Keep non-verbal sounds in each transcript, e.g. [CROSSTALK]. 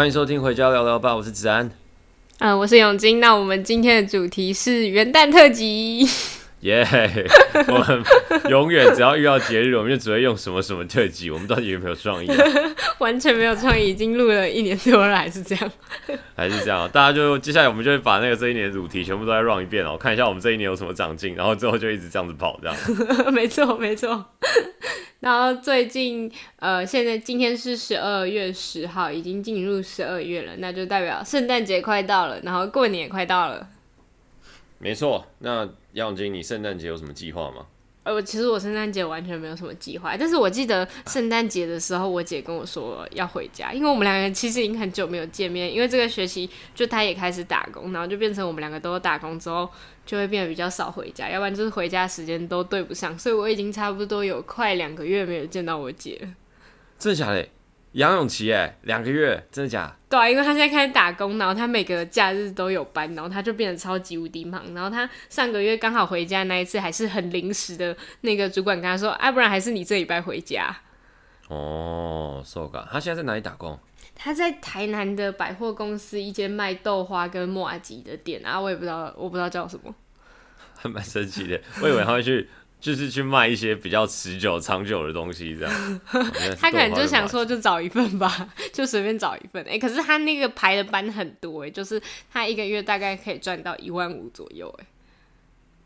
欢迎收听《回家聊聊吧》，我是子安。嗯，我是永金。那我们今天的主题是元旦特辑。耶！Yeah, [LAUGHS] 我们永远只要遇到节日，我们就只会用什么什么特辑。我们到底有没有创意啊？[LAUGHS] 完全没有创意，已经录了一年多了，还是这样？[LAUGHS] 还是这样？大家就接下来我们就会把那个这一年的主题全部都再 run 一遍哦，看一下我们这一年有什么长进，然后之后就一直这样子跑，这样。没错，没错。然后最近呃，现在今天是十二月十号，已经进入十二月了，那就代表圣诞节快到了，然后过年也快到了。没错，那杨永金，你圣诞节有什么计划吗？呃，我其实我圣诞节完全没有什么计划，但是我记得圣诞节的时候，我姐跟我说要回家，因为我们两个人其实已经很久没有见面，因为这个学期就她也开始打工，然后就变成我们两个都有打工之后，就会变得比较少回家，要不然就是回家时间都对不上，所以我已经差不多有快两个月没有见到我姐了。真的假的？杨永琪，哎，两个月，真的假？对啊，因为他现在开始打工，然后他每个假日都有班，然后他就变得超级无敌忙。然后他上个月刚好回家那一次，还是很临时的。那个主管跟他说：“哎、啊，不然还是你这礼拜回家。”哦，so ga，他现在在哪里打工？他在台南的百货公司一间卖豆花跟木阿吉的店啊，我也不知道，我不知道叫什么。还 [LAUGHS] 蛮神奇的，我以为他会去。就是去卖一些比较持久、长久的东西，这样。[LAUGHS] 他可能就想说，就找一份吧，[LAUGHS] 就随便找一份。哎、欸，可是他那个排的班很多，哎，就是他一个月大概可以赚到一万五左右，哎。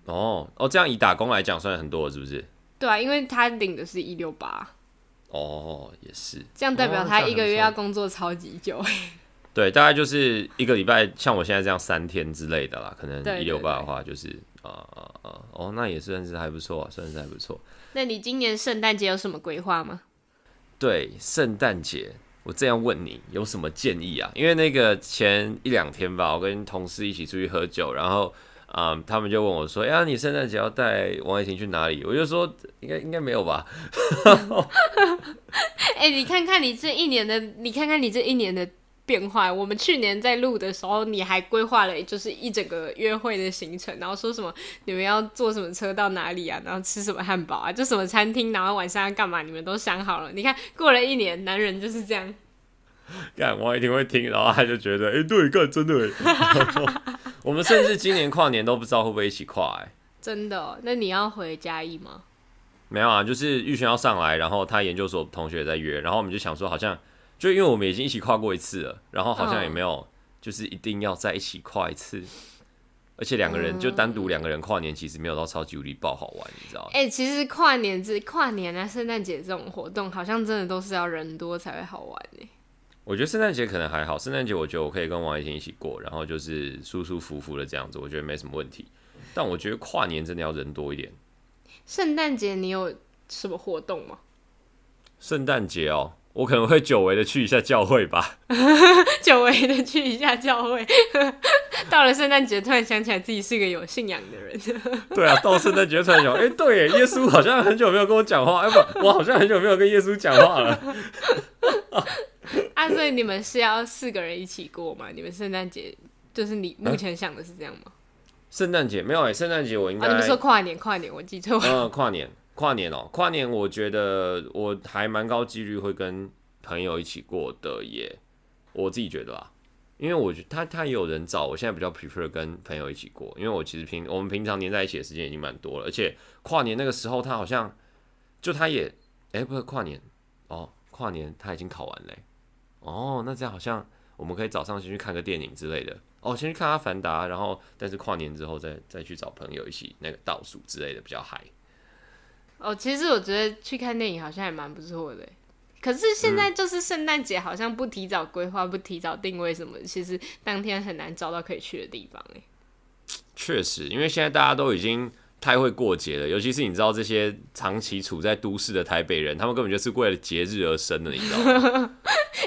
哦哦，这样以打工来讲，算很多了，是不是？对啊，因为他领的是一六八。哦，也是。这样代表他一个月要工作超级久，哎、哦。对，大概就是一个礼拜，像我现在这样三天之类的啦，可能一六八的话就是。啊啊啊！哦，那也算是还不错，算是还不错。那你今年圣诞节有什么规划吗？对，圣诞节我这样问你有什么建议啊？因为那个前一两天吧，我跟同事一起出去喝酒，然后啊、嗯，他们就问我说：“哎呀，你圣诞节要带王爱婷去哪里？”我就说：“应该应该没有吧。[LAUGHS] ”哎、欸，你看看你这一年的，你看看你这一年的。变化。我们去年在录的时候，你还规划了就是一整个约会的行程，然后说什么你们要坐什么车到哪里啊，然后吃什么汉堡啊，就什么餐厅，然后晚上要干嘛，你们都想好了。你看过了一年，男人就是这样。干，我一定会听，然后他就觉得，哎、欸，对，干，真的。我们甚至今年跨年都不知道会不会一起跨，哎，真的、哦？那你要回嘉义吗？没有啊，就是玉璇要上来，然后他研究所同学在约，然后我们就想说好像。就因为我们已经一起跨过一次了，然后好像也没有，就是一定要在一起跨一次，而且两个人就单独两个人跨年，其实没有到超级无敌爆好玩，你知道吗？哎、欸，其实跨年这跨年啊，圣诞节这种活动，好像真的都是要人多才会好玩呢。我觉得圣诞节可能还好，圣诞节我觉得我可以跟王一婷一起过，然后就是舒舒服服的这样子，我觉得没什么问题。但我觉得跨年真的要人多一点。圣诞节你有什么活动吗？圣诞节哦。我可能会久违的去一下教会吧，[LAUGHS] 久违的去一下教会。[LAUGHS] 到了圣诞节，突然想起来自己是个有信仰的人。[LAUGHS] 对啊，到圣诞节突然想，哎、欸，对，耶稣好像很久没有跟我讲话，哎不，我好像很久没有跟耶稣讲话了。啊，所以你们是要四个人一起过吗？你们圣诞节就是你目前想的是这样吗？圣诞节没有哎、欸，圣诞节我应该、啊、你们说跨年，跨年我记错了。嗯，跨年。跨年哦，跨年我觉得我还蛮高几率会跟朋友一起过的耶，我自己觉得啊，因为我觉得他他也有人找，我现在比较 prefer 跟朋友一起过，因为我其实平我们平常黏在一起的时间已经蛮多了，而且跨年那个时候他好像就他也哎、不是跨年哦，跨年他已经考完嘞，哦那这样好像我们可以早上先去看个电影之类的哦，先去看阿凡达，然后但是跨年之后再再去找朋友一起那个倒数之类的比较嗨。哦，其实我觉得去看电影好像还蛮不错的，可是现在就是圣诞节，好像不提早规划、不提早定位什么，其实当天很难找到可以去的地方。哎，确实，因为现在大家都已经太会过节了，尤其是你知道这些长期处在都市的台北人，他们根本就是为了节日而生的，你知道吗？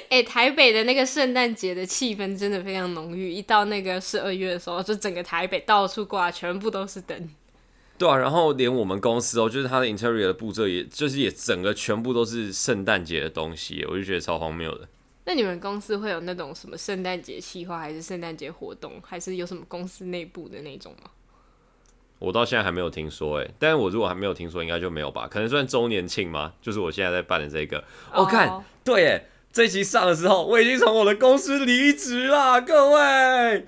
哎，[LAUGHS] 台北的那个圣诞节的气氛真的非常浓郁，一到那个十二月的时候，就整个台北到处挂，全部都是灯。对啊，然后连我们公司哦，就是它的 interior 的布置，也就是也整个全部都是圣诞节的东西，我就觉得超荒谬的。那你们公司会有那种什么圣诞节计划，还是圣诞节活动，还是有什么公司内部的那种吗？我到现在还没有听说哎，但是我如果还没有听说，应该就没有吧？可能算周年庆吗？就是我现在在办的这个。我、oh. 看，对，哎，这一期上的时候，我已经从我的公司离职啦，各位，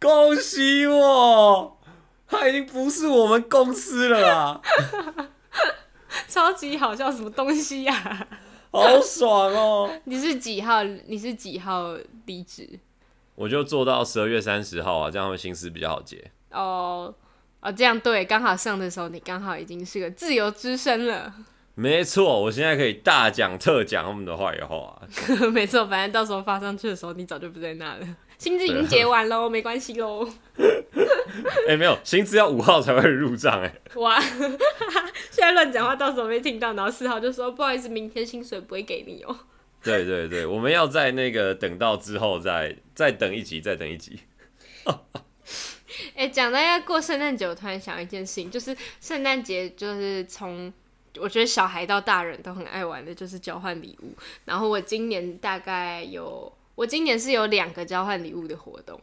恭喜我，他已经不是我们公司了啦，[LAUGHS] 超级好笑，什么东西呀、啊？好爽哦！[LAUGHS] 你是几号？你是几号离职？我就做到十二月三十号啊，这样会心思比较好结。哦哦，这样对，刚好上的时候你刚好已经是个自由之身了。没错，我现在可以大讲特讲他们的坏话。[LAUGHS] 没错，反正到时候发上去的时候，你早就不在那了。薪资已经结完喽，没关系喽。哎、欸，没有，薪资要五号才会入账哎。哇，[LAUGHS] 现在乱讲话，到时候没听到，然后四号就说不好意思，明天薪水不会给你哦。对对对，我们要在那个等到之后再再等一集，再等一集。哎、欸，讲到要过圣诞节，我突然想一件事情，就是圣诞节就是从。我觉得小孩到大人都很爱玩的，就是交换礼物。然后我今年大概有，我今年是有两个交换礼物的活动。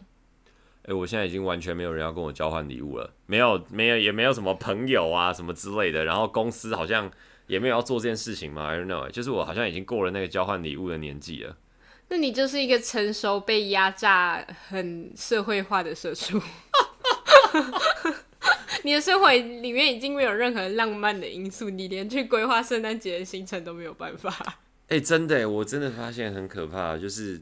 哎、欸，我现在已经完全没有人要跟我交换礼物了，没有，没有，也没有什么朋友啊什么之类的。然后公司好像也没有要做这件事情嘛，I don't know，就是我好像已经过了那个交换礼物的年纪了。那你就是一个成熟、被压榨、很社会化的社畜。[LAUGHS] 你的生活里面已经没有任何浪漫的因素，你连去规划圣诞节的行程都没有办法。哎、欸，真的，我真的发现很可怕，就是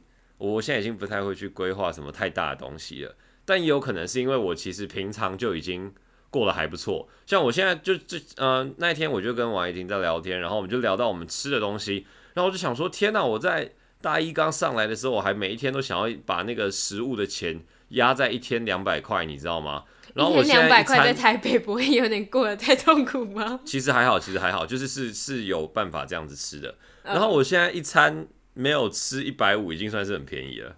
我现在已经不太会去规划什么太大的东西了。但也有可能是因为我其实平常就已经过得还不错，像我现在就就呃那一天我就跟王怡婷在聊天，然后我们就聊到我们吃的东西，然后我就想说，天哪！我在大一刚上来的时候，我还每一天都想要把那个食物的钱压在一天两百块，你知道吗？然后我现在两百块在台北不会有点过得太痛苦吗？其实还好，其实还好，就是是是有办法这样子吃的。然后我现在一餐没有吃一百五，已经算是很便宜了。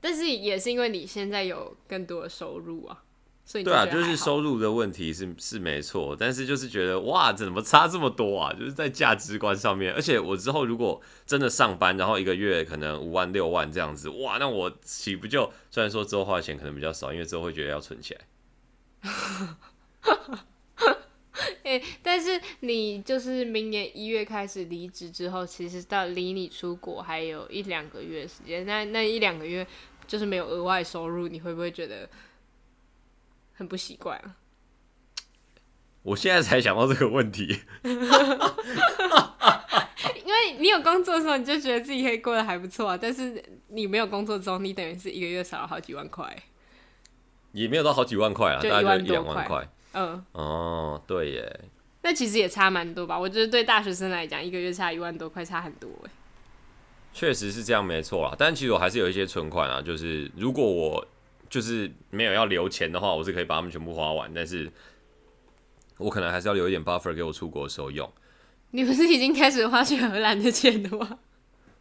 但是也是因为你现在有更多的收入啊。所以对啊，就是收入的问题是是没错，但是就是觉得哇，怎么差这么多啊？就是在价值观上面，而且我之后如果真的上班，然后一个月可能五万六万这样子，哇，那我岂不就虽然说之后花的钱可能比较少，因为之后会觉得要存起来。[LAUGHS] 哎、欸，但是你就是明年一月开始离职之后，其实到离你出国还有一两个月时间，那那一两个月就是没有额外收入，你会不会觉得？很不习惯啊！[LAUGHS] 我现在才想到这个问题，[LAUGHS] [LAUGHS] 因为你有工作的时候，你就觉得自己可以过得还不错啊。但是你没有工作之后，你等于是一个月少了好几万块，也没有到好几万块啊，大概就一两万块。嗯，哦，对耶，那其实也差蛮多吧？我觉得对大学生来讲，一个月差一万多块，差很多哎。确实是这样，没错啦。但其实我还是有一些存款啊，就是如果我。就是没有要留钱的话，我是可以把它们全部花完，但是我可能还是要留一点 buffer 给我出国的时候用。你不是已经开始花去荷兰的钱了吗？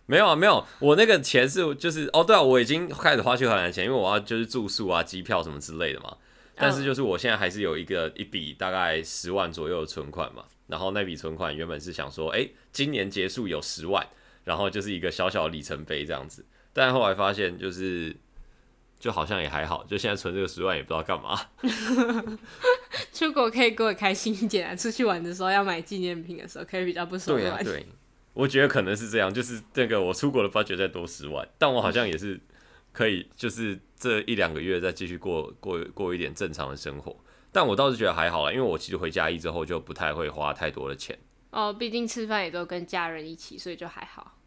没有啊，没有，我那个钱是就是哦，对啊，我已经开始花去荷兰的钱，因为我要就是住宿啊、机票什么之类的嘛。但是就是我现在还是有一个一笔大概十万左右的存款嘛，然后那笔存款原本是想说，哎，今年结束有十万，然后就是一个小小的里程碑这样子，但后来发现就是。就好像也还好，就现在存这个十万也不知道干嘛。[LAUGHS] 出国可以过得开心一点啊！出去玩的时候要买纪念品的时候，可以比较不手软。对啊，对，我觉得可能是这样，就是那个我出国的 budget 再多十万，但我好像也是可以，就是这一两个月再继续过过过一点正常的生活。但我倒是觉得还好啦，因为我其实回嘉义之后就不太会花太多的钱。哦，毕竟吃饭也都跟家人一起，所以就还好。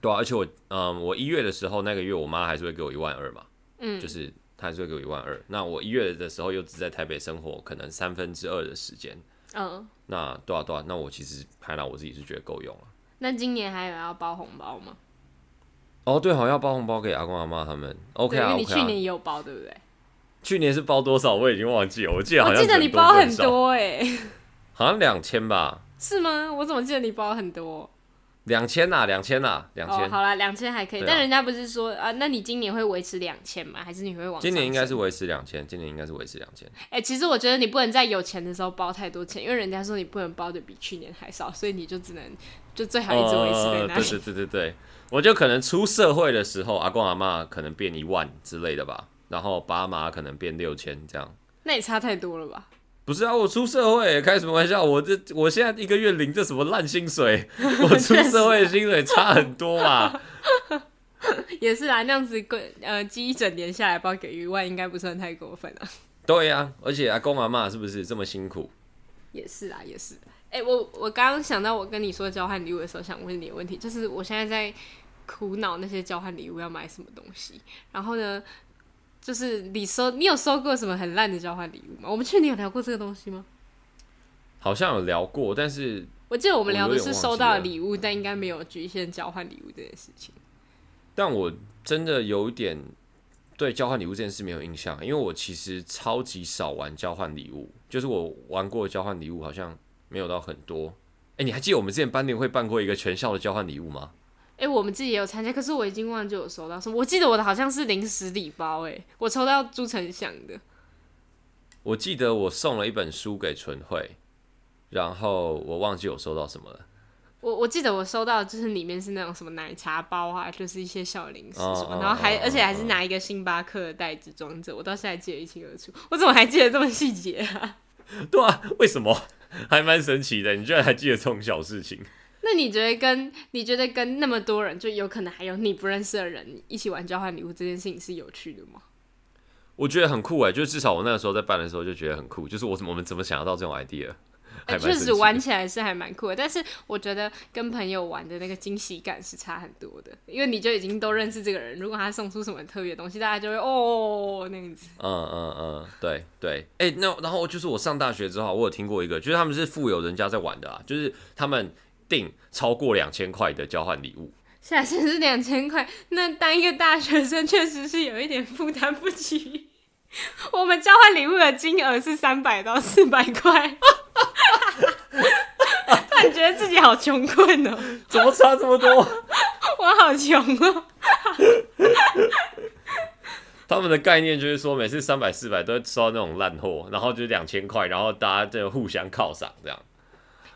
对啊，而且我嗯，我一月的时候那个月，我妈还是会给我一万二嘛。嗯，就是她还是会给我一万二，那我一月的时候又只在台北生活，可能三分之二的时间。嗯，那多少多少？那我其实看来我自己是觉得够用了。那今年还有要包红包吗？哦，对，好像要包红包给阿公阿妈他们。OK 啊，你去年也有包对不对？去年是包多少？我已经忘记了，我记得好像我记得你包很多哎、欸，[LAUGHS] 好像两千吧？是吗？我怎么记得你包很多？两千呐，两千呐，两千。好啦，两千还可以，但人家不是说啊，那你今年会维持两千吗？还是你会往？今年应该是维持两千，今年应该是维持两千。哎，其实我觉得你不能在有钱的时候包太多钱，因为人家说你不能包的比去年还少，所以你就只能就最好一直维持在那里。对对对对对，我就可能出社会的时候，阿公阿妈可能变一万之类的吧，然后爸妈可能变六千这样。那也差太多了吧？不是啊，我出社会开什么玩笑？我这我现在一个月领这什么烂薪水？[LAUGHS] 我出社会的薪水差很多嘛？[LAUGHS] 也是啊，那样子过呃，积一整年下来，包给一万，应该不算太过分啊。对呀、啊，而且阿公阿妈是不是这么辛苦？也是啊，也是。哎、欸，我我刚刚想到我跟你说交换礼物的时候，想问你的问题，就是我现在在苦恼那些交换礼物要买什么东西。然后呢，就是你收，你有收过什么很烂的交换礼物吗？我们去年有聊过这个东西吗？好像有聊过，但是我记得我们聊的是收到礼物，但应该没有局限交换礼物这件事情。但我真的有一点对交换礼物这件事没有印象，因为我其实超级少玩交换礼物，就是我玩过的交换礼物好像没有到很多。哎、欸，你还记得我们之前班年会办过一个全校的交换礼物吗？哎、欸，我们自己也有参加，可是我已经忘记有收到什么。我记得我的好像是零食礼包，哎，我抽到朱成祥的。我记得我送了一本书给纯慧，然后我忘记我收到什么了。我我记得我收到的就是里面是那种什么奶茶包啊，就是一些小零食什么，然后还而且还是拿一个星巴克的袋子装着，我到现在记得一清二楚。我怎么还记得这么细节啊？[LAUGHS] 对啊，为什么？[LAUGHS] 还蛮神奇的，你居然还记得这种小事情。那你觉得跟你觉得跟那么多人，就有可能还有你不认识的人一起玩交换礼物这件事情是有趣的吗？我觉得很酷哎，就至少我那个时候在办的时候就觉得很酷，就是我怎么我们怎么想得到这种 idea？确实玩起来是还蛮酷的，但是我觉得跟朋友玩的那个惊喜感是差很多的，因为你就已经都认识这个人，如果他送出什么特别东西，大家就会哦那样子。嗯嗯嗯，对对，哎、欸，那然后就是我上大学之后，我有听过一个，就是他们是富有人家在玩的啊，就是他们订超过两千块的交换礼物，下限是两千块，那当一个大学生确实是有一点负担不起。我们交换礼物的金额是三百到四百块。突然觉得自己好穷困哦，[LAUGHS] 怎么差这么多？[LAUGHS] 我好穷哦。[LAUGHS] 他们的概念就是说，每次三百四百都会收到那种烂货，然后就两千块，然后大家就互相犒赏这样。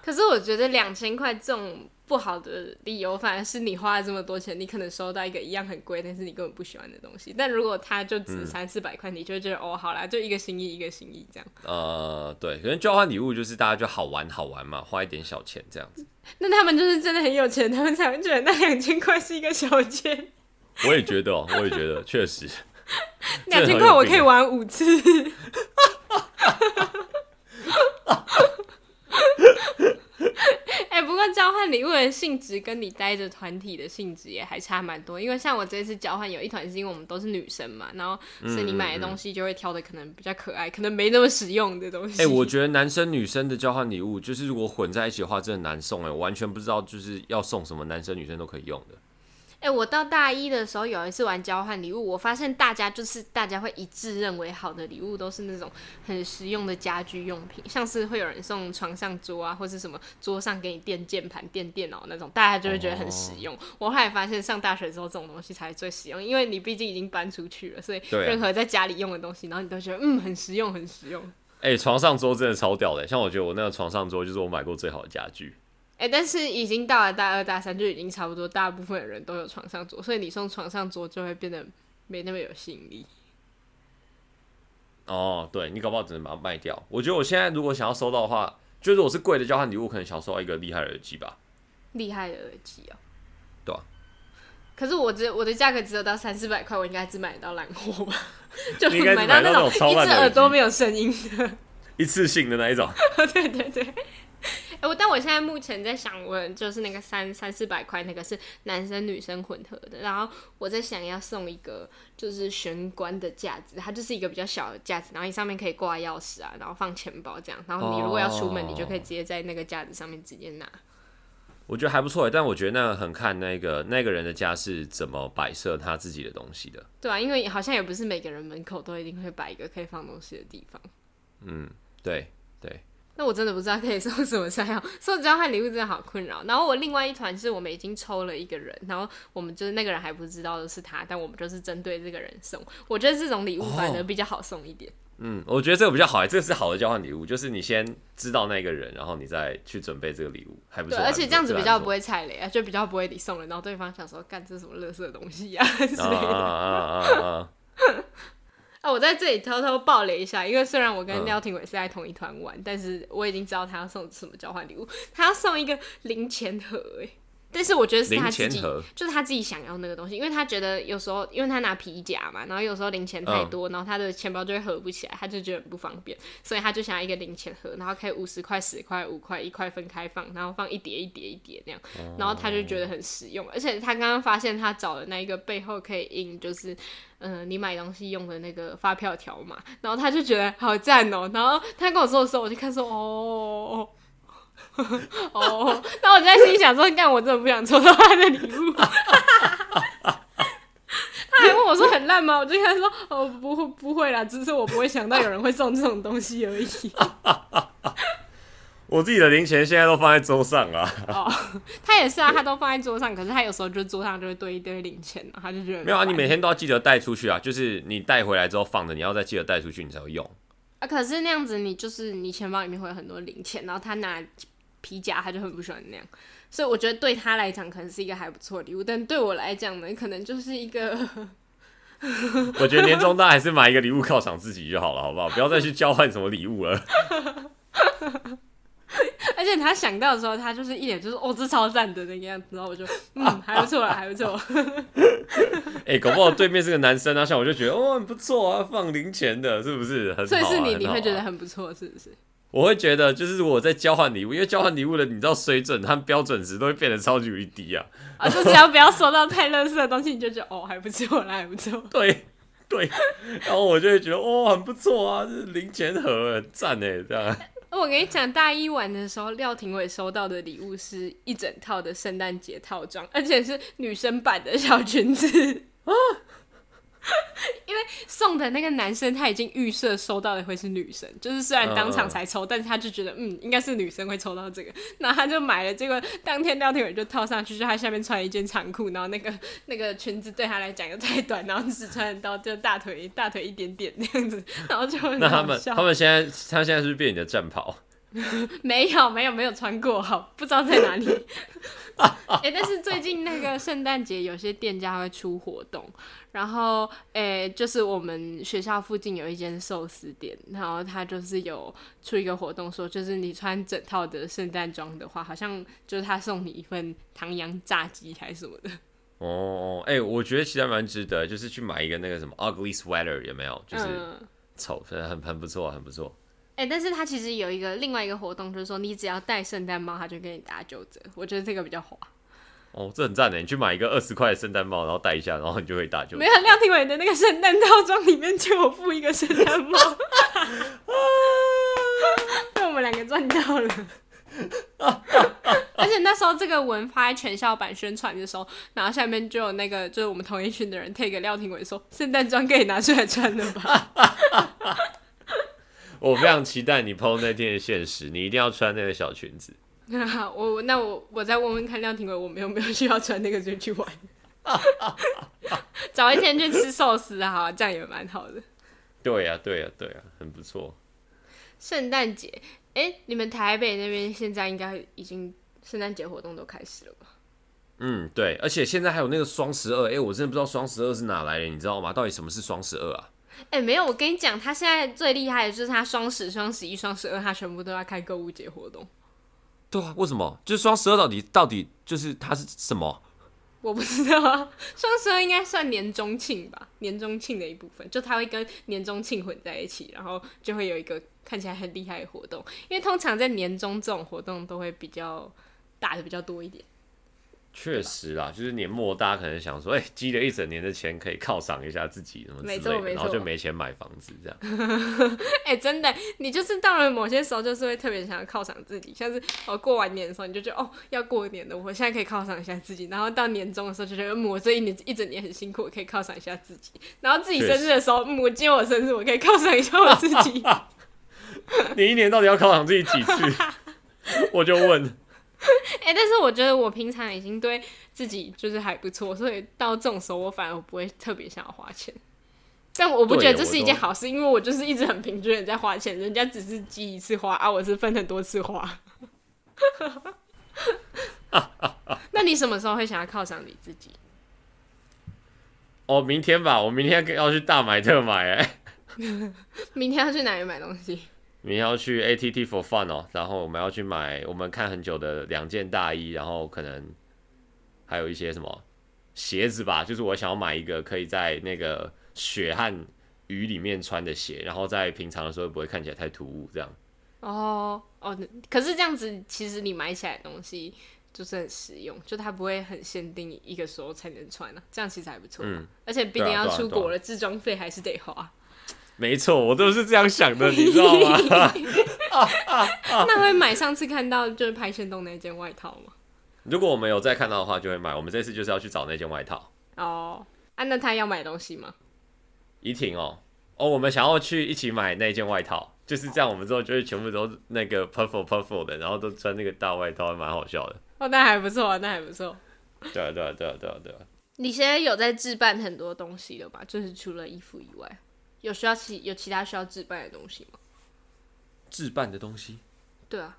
可是我觉得两千块这种。不好的理由反而是你花了这么多钱，你可能收到一个一样很贵，但是你根本不喜欢的东西。但如果它就值三四百块，你就会觉得哦，好啦，就一个心意一个心意这样。呃，对，可能交换礼物就是大家就好玩好玩嘛，花一点小钱这样子。那他们就是真的很有钱，他们才会觉得那两千块是一个小钱。我也觉得，我也觉得，[LAUGHS] 确实，两千块我可以玩五次。交换礼物的性质跟你待着团体的性质也还差蛮多，因为像我这次交换有一团是因为我们都是女生嘛，然后所以你买的东西就会挑的可能比较可爱，可能没那么实用的东西。[LAUGHS] 哎、我觉得男生女生的交换礼物就是如果混在一起的话，真的难送哎，我完全不知道就是要送什么，男生女生都可以用的。哎、欸，我到大一的时候有一次玩交换礼物，我发现大家就是大家会一致认为好的礼物都是那种很实用的家居用品，像是会有人送床上桌啊，或是什么桌上给你垫键盘、垫电脑那种，大家就会觉得很实用。哦、我后来发现上大学之后这种东西才最实用，因为你毕竟已经搬出去了，所以任何在家里用的东西，然后你都觉得嗯很实用，很实用。哎、欸，床上桌真的超屌的，像我觉得我那个床上桌就是我买过最好的家具。哎、欸，但是已经到了大二大三，就已经差不多大部分的人都有床上桌，所以你送床上桌就会变得没那么有吸引力。哦，对，你搞不好只能把它卖掉。我觉得我现在如果想要收到的话，就是我是贵的交换礼物，可能想收到一个厉害的耳机吧。厉害的耳机哦。对啊。可是我只我的价格只有到三四百块，我应该只买得到烂货吧？[LAUGHS] 就买到那种一只耳朵没有声音的，[LAUGHS] 一次性的那一种。对 [LAUGHS] 对对。哎、欸，我但我现在目前在想，我就是那个三三四百块那个是男生女生混合的，然后我在想要送一个就是玄关的架子，它就是一个比较小的架子，然后你上面可以挂钥匙啊，然后放钱包这样，然后你如果要出门，你就可以直接在那个架子上面直接拿。我觉得还不错，但我觉得那个很看那个那个人的家是怎么摆设他自己的东西的。对啊，因为好像也不是每个人门口都一定会摆一个可以放东西的地方。嗯，对对。那我真的不知道可以送什么才好，送交换礼物真的好困扰。然后我另外一团是我们已经抽了一个人，然后我们就是那个人还不知道的是他，但我们就是针对这个人送。我觉得这种礼物反而比较好送一点。哦。嗯，我觉得这个比较好，这个是好的交换礼物，就是你先知道那个人，然后你再去准备这个礼物，还不错。对，而且这样子比较不会踩雷啊，就比较不会你送了，然后对方想说，干这什么垃圾的东西呀之类的。啊啊啊啊啊 [LAUGHS] 啊！我在这里偷偷爆雷一下，因为虽然我跟廖廷伟是在同一团玩，嗯，但是我已经知道他要送什么交换礼物，他要送一个零钱盒，哎，但是我觉得是他自己，就是他自己想要那个东西，因为他觉得有时候，因为他拿皮夹嘛，然后有时候零钱太多，嗯、然后他的钱包就会合不起来，他就觉得很不方便，所以他就想要一个零钱盒，然后可以五十块、十块、五块、一块分开放，然后放一叠一叠一叠那样，然后他就觉得很实用，而且他刚刚发现他找的那一个背后可以印，就是嗯、呃，你买东西用的那个发票条码，然后他就觉得好赞哦，然后他跟我说的时候，我就看说哦。[LAUGHS] 哦，那我就在心里想说，干，我真的不想抽到他的礼物。[LAUGHS] 他还问我说很烂吗？我就跟他说，哦，不会，不会啦，只是我不会想到有人会送这种东西而已。[LAUGHS] 我自己的零钱现在都放在桌上啊。哦，他也是啊，他都放在桌上，可是他有时候就桌上就会堆一堆零钱，他就觉得没有啊。你每天都要记得带出去啊，就是你带回来之后放着，你要再记得带出去，你才会用啊。可是那样子，你就是你钱包里面会有很多零钱，然后他拿。皮夹他就很不喜欢那样，所以我觉得对他来讲可能是一个还不错的礼物，但对我来讲呢，可能就是一个。我觉得年终大还是买一个礼物犒赏自己就好了，好不好？不要再去交换什么礼物了。[LAUGHS] [LAUGHS] 而且他想到的时候，他就是一脸就是哦，这超赞的那个样子，然后我就嗯，[LAUGHS] 还不错啦，还不错。[LAUGHS] 哎、欸，搞不好对面是个男生啊，像我就觉得哦，很不错啊，放零钱的，是不是？很好啊，所以是你，啊、你会觉得很不错，是不是？我会觉得，就是如果在交换礼物，因为交换礼物的，你知道水准和标准值都会变得超级无敌低啊！啊，就只要不要收到太垃圾的东西，你就觉得哦，还不错啦，还不错。对对，然后我就会觉得哦，很不错啊，这是零钱盒很赞哎，这样。我跟你讲，大一晚的时候，廖廷伟收到的礼物是一整套的圣诞节套装，而且是女生版的小裙子。[LAUGHS] 因为送的那个男生他已经预设收到的会是女生，就是虽然当场才抽，uh, 但是他就觉得嗯，应该是女生会抽到这个，那他就买了。结果当天廖天伟就套上去，就他下面穿一件长裤，然后那个 [LAUGHS] 那个裙子对他来讲又太短，然后只穿得到就大腿大腿一点点那样子，然后就很那他们他们现在他现在是不是变你的战袍？没有没有没有穿过，好不知道在哪里。[LAUGHS] 哎、欸，但是最近那个圣诞节有些店家会出活动，然后诶、欸，就是我们学校附近有一间寿司店，然后他就是有出一个活动，说就是你穿整套的圣诞装的话，好像就是他送你一份唐扬炸鸡还是什么的。哦，哎、欸，我觉得其实还蛮值得，就是去买一个那个什么 ugly sweater 有没有？就是丑，很很不错，很不错。哎、欸，但是他其实有一个另外一个活动，就是说你只要戴圣诞帽，他就给你打九折。我觉得这个比较划。哦，这很赞的，你去买一个二十块的圣诞帽，然后戴一下，然后你就可以打九折。没有，廖廷伟的那个圣诞套装里面就有附一个圣诞帽，[LAUGHS] 被我们两个赚到了。[LAUGHS] 而且那时候这个文发在全校版宣传的时候，然后下面就有那个就是我们同一群的人 take 廖廷伟说，圣诞装可以拿出来穿了吧。[LAUGHS] 我非常期待你 PO 那天的现实，你一定要穿那个小裙子。[LAUGHS] 我那我我再问问看廖廷伟，我们有没有需要穿那个出去玩？[LAUGHS] 找一天去吃寿司啊，这样也蛮好的。对呀、啊，对呀、啊，对呀、啊，很不错。圣诞节，哎，你们台北那边现在应该已经圣诞节活动都开始了吧？嗯，对，而且现在还有那个双十二，哎，我真的不知道双十二是哪来的，你知道吗？到底什么是双十二啊？哎、欸，没有，我跟你讲，他现在最厉害的就是他双十、双十一、双十二，他全部都要开购物节活动。对啊，为什么？就是双十二到底到底就是它是什么？我不知道啊，[LAUGHS] 双十二应该算年终庆吧，年终庆的一部分，就它会跟年终庆混在一起，然后就会有一个看起来很厉害的活动。因为通常在年终这种活动都会比较打的比较多一点。确实啦，就是年末大家可能想说，哎、欸，积了一整年的钱可以犒赏一下自己什么之类的，然后就没钱买房子这样。[LAUGHS] 哎、欸，真的，你就是到了某些时候，就是会特别想要犒赏自己，像是我过完年的时候，你就觉得哦，要过年了，我现在可以犒赏一下自己。然后到年终的时候，就觉得嗯，我这一年一整年很辛苦，我可以犒赏一下自己。然后自己生日的时候，嗯，我今天我生日，我可以犒赏一下我自己。[LAUGHS] 你一年到底要犒赏自己几次？[LAUGHS] 我就问。哎、[LAUGHS] 欸，但是我觉得我平常已经对自己就是还不错，所以到这种时候我反而不会特别想要花钱。但我不觉得这是一件好事，因为我就是一直很平均的在花钱，人家只是积一次花啊，我是分很多次花。[LAUGHS] 那你什么时候会想要犒赏你自己？[LAUGHS] 哦，明天吧，我明天要去大买特买哎。明天要去哪里买东西？明天要去 ATT for fun 哦，然后我们要去买我们看很久的两件大衣，然后可能还有一些什么鞋子吧，就是我想要买一个可以在那个雪和雨里面穿的鞋，然后在平常的时候不会看起来太突兀，这样。哦哦，可是这样子，其实你买起来的东西就是很实用，就它不会很限定一个时候才能穿呢，啊，这样其实还不错。嗯，而且毕竟要出国了，自装费还是得花。没错，我都是这样想的，[LAUGHS] 你知道吗？[LAUGHS] 那会买上次看到就是拍限动那件外套吗？如果我们有再看到的话，就会买。我们这次就是要去找那件外套。哦，啊，那他要买东西吗？怡婷哦，哦，我们想要去一起买那件外套。就是这样，我们之后就会全部都那个 purple purple 的，然后都穿那个大外套，还蛮好笑的。哦，那还不错啊，那还不错。对啊，对啊，对啊，对啊，对啊。你现在有在置办很多东西了吧？就是除了衣服以外，有需要其有其他需要置办的东西吗？置办的东西？对啊。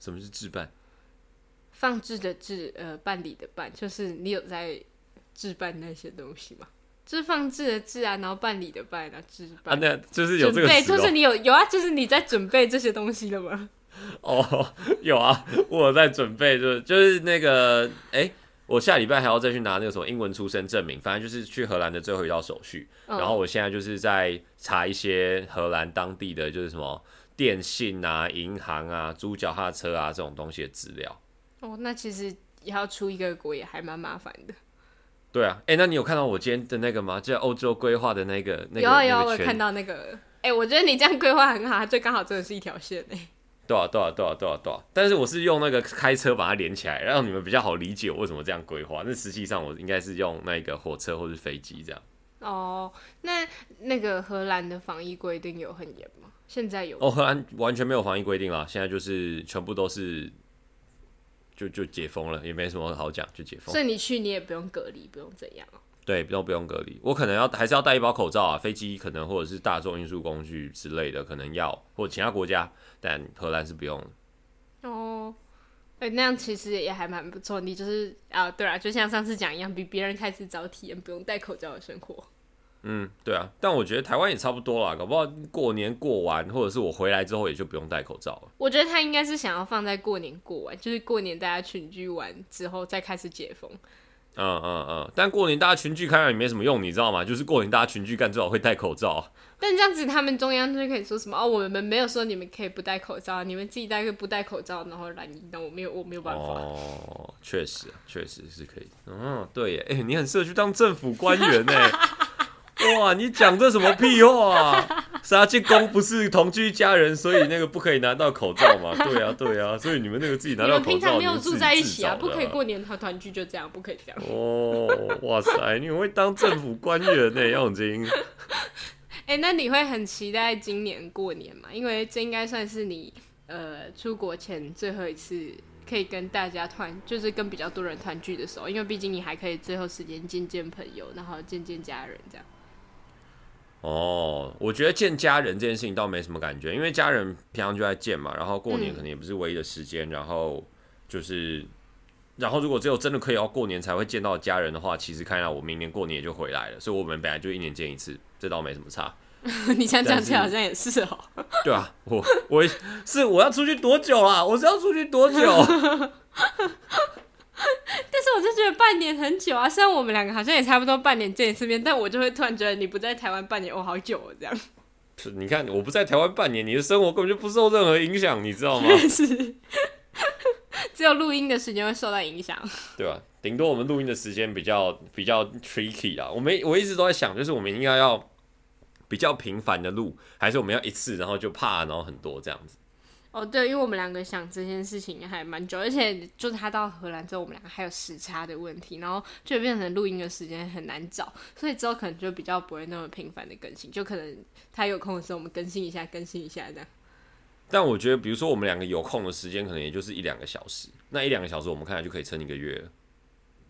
什么是置办？放置的置，呃，办理的办，就是你有在置办那些东西吗？就是放置的置啊，然后办理的办啊，置办啊，那就是有这个词、喔、准备，就是你有有啊，就是你在准备这些东西了吗？哦，[LAUGHS] 有啊，我有在准备，就是就是那个，哎、欸，我下礼拜还要再去拿那个什么英文出生证明，反正就是去荷兰的最后一道手续。嗯、然后我现在就是在查一些荷兰当地的，就是什么电信啊、银行啊、租脚踏车啊这种东西的资料。哦，那其实要出一个国也还蛮麻烦的。对啊，哎、欸，那你有看到我今天的那个吗？就欧洲规划的那个那个有啊有啊，我有看到那个。哎、欸，我觉得你这样规划很好，它最刚好真的是一条线哎。对啊对啊对啊对啊对啊，但是我是用那个开车把它连起来，让你们比较好理解我为什么这样规划。那实际上我应该是用那个火车或是飞机这样。哦，那那个荷兰的防疫规定有很严吗？现在有？哦，荷兰完全没有防疫规定了，现在就是全部都是。就就解封了，也没什么好讲，就解封。所以你去你也不用隔离，不用怎样。对，不用不用隔离。我可能要还是要带一包口罩啊，飞机可能或者是大众运输工具之类的可能要，或者其他国家，但荷兰是不用。哦，哎、欸，那样其实也还蛮不错。你就是啊，对啊，就像上次讲一样，比别人开始早体验不用戴口罩的生活。嗯，对啊，但我觉得台湾也差不多啦，搞不好过年过完，或者是我回来之后也就不用戴口罩了。我觉得他应该是想要放在过年过完，就是过年大家群聚完之后再开始解封。嗯嗯嗯，但过年大家群聚开了也没什么用，你知道吗？就是过年大家群聚干最好会戴口罩。但这样子他们中央就可以说什么？哦，我们没有说你们可以不戴口罩，你们自己戴个不戴口罩，然后染疫，那我没有我没有办法。哦，确实确实是可以。嗯，对耶，哎、欸，你很适合去当政府官员呢。[LAUGHS] 哇，你讲这什么屁话啊？杀进宫不是同居家人，所以那个不可以拿到口罩嘛？[LAUGHS] 对啊，对啊，所以你们那个自己拿到口罩，你们平常没有住在一起啊，不可以过年团团聚就这样，不可以这样。哦，哇塞，你会当政府官员呢，杨永金。哎、欸，那你会很期待今年过年吗？因为这应该算是你呃出国前最后一次可以跟大家团，就是跟比较多人团聚的时候，因为毕竟你还可以最后时间见见朋友，然后见见家人这样。哦，我觉得见家人这件事情倒没什么感觉，因为家人平常就在见嘛，然后过年可能也不是唯一的时间，嗯、然后就是，然后如果只有真的可以要过年才会见到家人的话，其实看来我明年过年也就回来了，所以我们本来就一年见一次，这倒没什么差。你这样讲起来好像也是哦。对啊，我我是我要出去多久啊？我是要出去多久？我就觉得半年很久啊，虽然我们两个好像也差不多半年见一次面，但我就会突然觉得你不在台湾半年，哦，好久哦，这样。是，你看我不在台湾半年，你的生活根本就不受任何影响，你知道吗？[LAUGHS] 是，只有录音的时间会受到影响，对吧？顶多我们录音的时间比较比较 tricky 啊。我们我一直都在想，就是我们应该要比较频繁的录，还是我们要一次然后就怕然后很多这样子。哦，对，因为我们两个想这件事情还蛮久，而且就是他到荷兰之后，我们两个还有时差的问题，然后就变成录音的时间很难找，所以之后可能就比较不会那么频繁的更新，就可能他有空的时候我们更新一下，更新一下这样。但我觉得，比如说我们两个有空的时间，可能也就是一两个小时，那一两个小时我们看来就可以撑一个月了，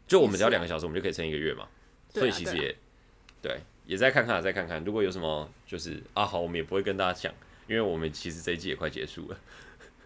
就我们只要两个小时，我们就可以撑一个月嘛。所以其实也对，也再看看，再看看，如果有什么就是啊好，我们也不会跟大家讲。因为我们其实这一季也快结束了。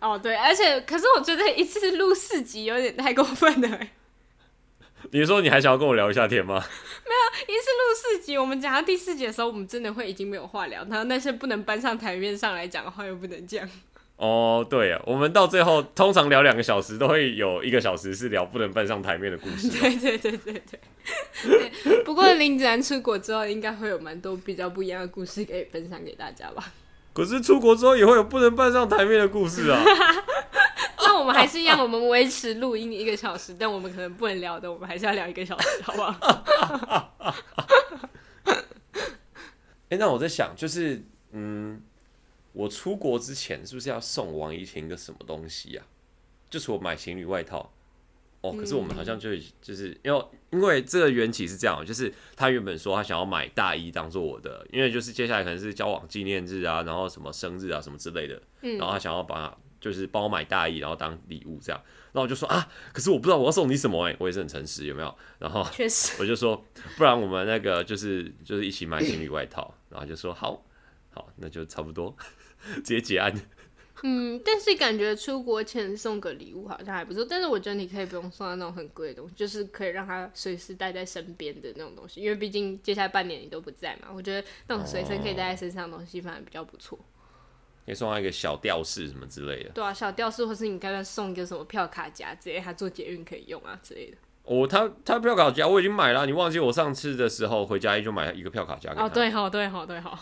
哦，对，而且可是我觉得一次录四集有点太过分了。[LAUGHS] 你说你还想要跟我聊一下天吗？[LAUGHS] 没有，一次录四集，我们讲到第四集的时候，我们真的会已经没有话聊，然后那些不能搬上台面上来讲的话又不能讲。哦，对啊，我们到最后通常聊两个小时，都会有一个小时是聊不能搬上台面的故事。对对对对对。对不过林子然出国之后，应该会有蛮多比较不一样的故事可以分享给大家吧？可是出国之后也会有不能搬上台面的故事啊。[LAUGHS] 那我们还是一样，我们维持录音一个小时，但我们可能不能聊的，我们还是要聊一个小时，好不好？哎、欸，那我在想，就是嗯。我出国之前是不是要送王怡婷一个什么东西呀、啊？就是我买情侣外套哦。可是我们好像就就是因为因为这个缘起是这样，就是他原本说他想要买大衣当做我的，因为就是接下来可能是交往纪念日啊，然后什么生日啊什么之类的，然后他想要把就是帮我买大衣，然后当礼物这样。然后我就说啊，可是我不知道我要送你什么哎、欸，我也是很诚实，有没有？然后 [LAUGHS] 确实，我就说不然我们那个就是就是一起买情侣外套，然后就说好好，那就差不多。[LAUGHS] 直接结案。嗯，但是感觉出国前送个礼物好像还不错。但是我觉得你可以不用送他那种很贵的东西，就是可以让他随时带在身边的那种东西。因为毕竟接下来半年你都不在嘛，我觉得那种随身可以带在身上的东西反而比较不错。可以送他一个小吊饰什么之类的。对啊，小吊饰，或是你刚刚送一个什么票卡夹之类，他做捷运可以用啊之类的。哦，他他票卡夹我已经买了，你忘记我上次的时候回家就买了一个票卡夹。哦，对好，对好，对好。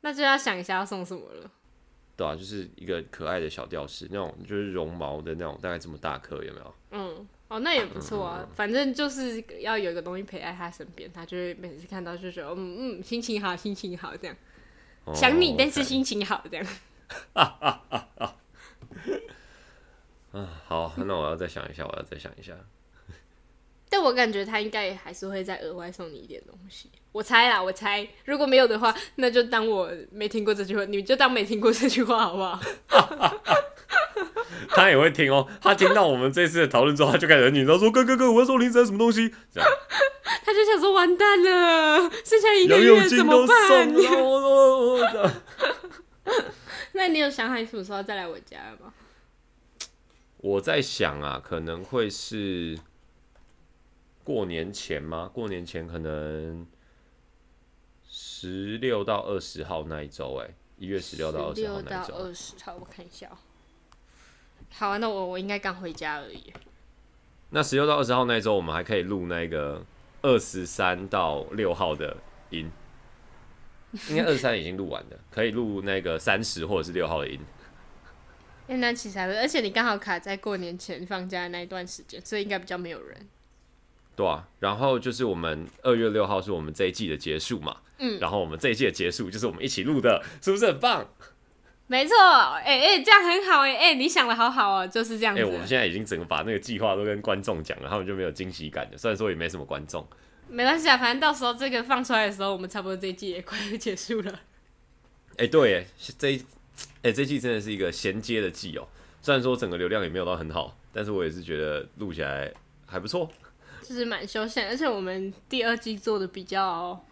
那就要想一下要送什么了。对啊，就是一个可爱的小吊饰，那种就是绒毛的那种，大概这么大颗，有没有？嗯，哦，那也不错啊。嗯、反正就是要有一个东西陪在他身边，他就会每次看到就觉得，嗯嗯，心情好，心情好，这样。哦、想你，但是心情好，这样。啊啊啊啊！啊，好，那我要再想一下，我要再想一下。但我感觉他应该也还是会再额外送你一点东西，我猜啦，我猜，如果没有的话，那就当我没听过这句话，你就当没听过这句话好不好？[LAUGHS] 他也会听哦，他听到我们这次的讨论之后，他就开始很紧张，说：“哥哥哥，我要送林子什么东西？”这样，他就想说：“完蛋了，剩下一个月怎么办？” [LAUGHS] 那你有想好你什么时候再来我家了吗？我在想啊，可能会是。过年前吗？过年前可能十六到二十号那一周，哎，一月十六到二十号那一周。二十号，我看一下。好啊，那我我应该刚回家而已。那十六到二十号那一周，我们还可以录那个二十三到六号的音。应该二十三已经录完了，可以录那个三十或者是六号的音。那其实而且你刚好卡在过年前放假的那一段时间，所以应该比较没有人。对啊，然后就是我们二月六号是我们这一季的结束嘛，嗯，然后我们这一季的结束就是我们一起录的，是不是很棒？没错，哎、欸、哎、欸，这样很好哎、欸、哎、欸，你想的好好哦，就是这样子。我们现在已经整个把那个计划都跟观众讲了，他们就没有惊喜感的。虽然说也没什么观众，没关系啊，反正到时候这个放出来的时候，我们差不多这一季也快要结束了。哎、欸，对，哎，这一哎这一季真的是一个衔接的季哦。虽然说整个流量也没有到很好，但是我也是觉得录起来还不错。就是蛮休闲，而且我们第二季做的比较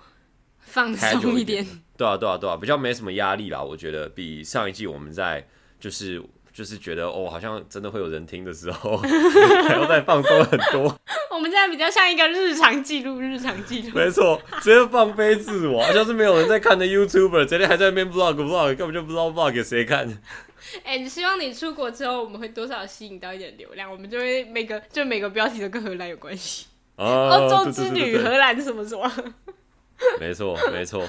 放松一点。对啊，对啊，对啊，比较没什么压力啦。我觉得比上一季我们在就是就是觉得哦，好像真的会有人听的时候，[LAUGHS] 还要再放松很多。[LAUGHS] 我们现在比较像一个日常记录，日常记录。没错，直接放飞自我，好像是没有人在看的 YouTuber，昨天还在那边 vlog vlog，根本就不知道 vlog 给谁看。[LAUGHS] 哎、欸，希望你出国之后，我们会多少吸引到一点流量，我们就会每个就每个标题都跟荷兰有关系。欧洲之旅，荷兰什么什么？没错，没错。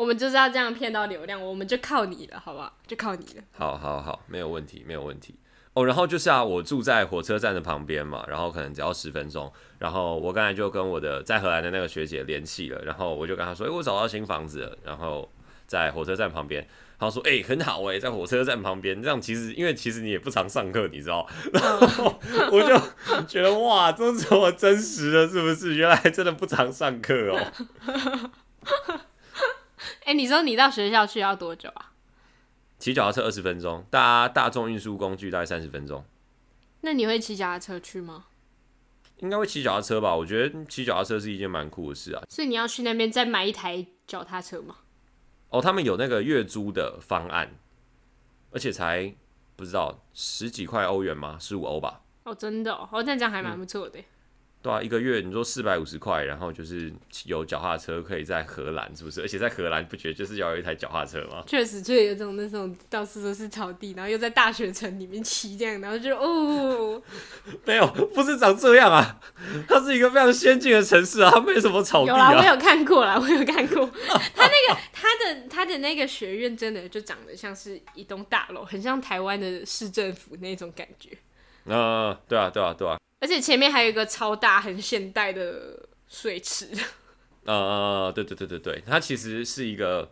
我们就是要这样骗到流量，我们就靠你了，好不好？就靠你了。好好好，没有问题，没有问题。哦，然后就是啊，我住在火车站的旁边嘛，然后可能只要十分钟。然后我刚才就跟我的在荷兰的那个学姐联系了，然后我就跟她说：“哎、欸，我找到新房子了，然后在火车站旁边。”她说：“哎、欸，很好哎、欸，在火车站旁边，这样其实因为其实你也不常上课，你知道？[LAUGHS] 然后我就觉得哇，这是这么真实的，是不是？原来真的不常上课哦。[LAUGHS] 哎、欸，你说你到学校去要多久啊？骑脚踏车二十分钟，搭大众运输工具大概三十分钟。那你会骑脚踏车去吗？应该会骑脚踏车吧？我觉得骑脚踏车是一件蛮酷的事啊。所以你要去那边再买一台脚踏车吗？”哦，他们有那个月租的方案，而且才不知道十几块欧元吗？十五欧吧。哦，真的哦，哦，那这样还蛮不错的。对啊，一个月你说四百五十块，然后就是有脚踏车可以在荷兰，是不是？而且在荷兰不觉得就是要有一台脚踏车吗？确实，就有种那种到处都是草地，然后又在大学城里面骑这样，然后就哦，[LAUGHS] 没有，不是长这样啊，它是一个非常先进的城市啊，它没什么草地啊。有啦，我有看过啦，我有看过，[LAUGHS] 它那个它的它的那个学院真的就长得像是一栋大楼，很像台湾的市政府那种感觉。嗯、呃，对啊，对啊，对啊。而且前面还有一个超大、很现代的水池。呃，对对对对对，它其实是一个，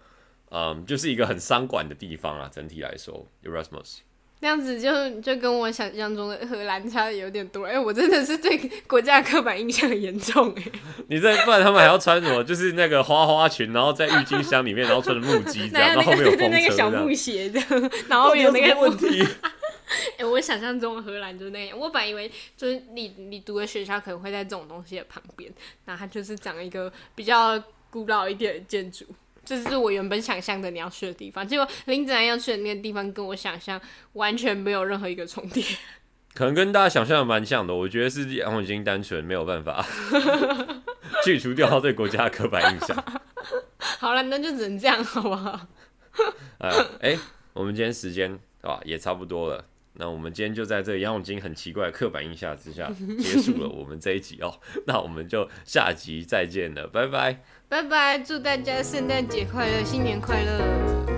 嗯，就是一个很商管的地方啊。整体来说，Erasmus 那样子就就跟我想象中的荷兰差的有点多。哎、欸，我真的是对国家刻板印象很严重哎。[LAUGHS] 你在不然他们还要穿什么？就是那个花花裙，然后在郁金香里面，然后穿着木屐这样，[LAUGHS] 然后后面有风车那个小木鞋这样，然后有那个问题。哎、欸，我想象中的荷兰就是那样。我本来以为就是你你读的学校可能会在这种东西的旁边，那它就是长一个比较古老一点的建筑，这、就是我原本想象的你要去的地方。结果林子然要去的那个地方跟我想象完全没有任何一个重叠，[LAUGHS] 可能跟大家想象的蛮像的。我觉得是杨永金单纯没有办法 [LAUGHS] 去除掉他对国家的刻板印象。好了，那就只能这样，好不好？哎、欸，我们今天时间啊也差不多了。那我们今天就在这个杨永金很奇怪的刻板印象之下结束了我们这一集哦。[LAUGHS] 那我们就下集再见了，拜拜，拜拜，祝大家圣诞节快乐，新年快乐。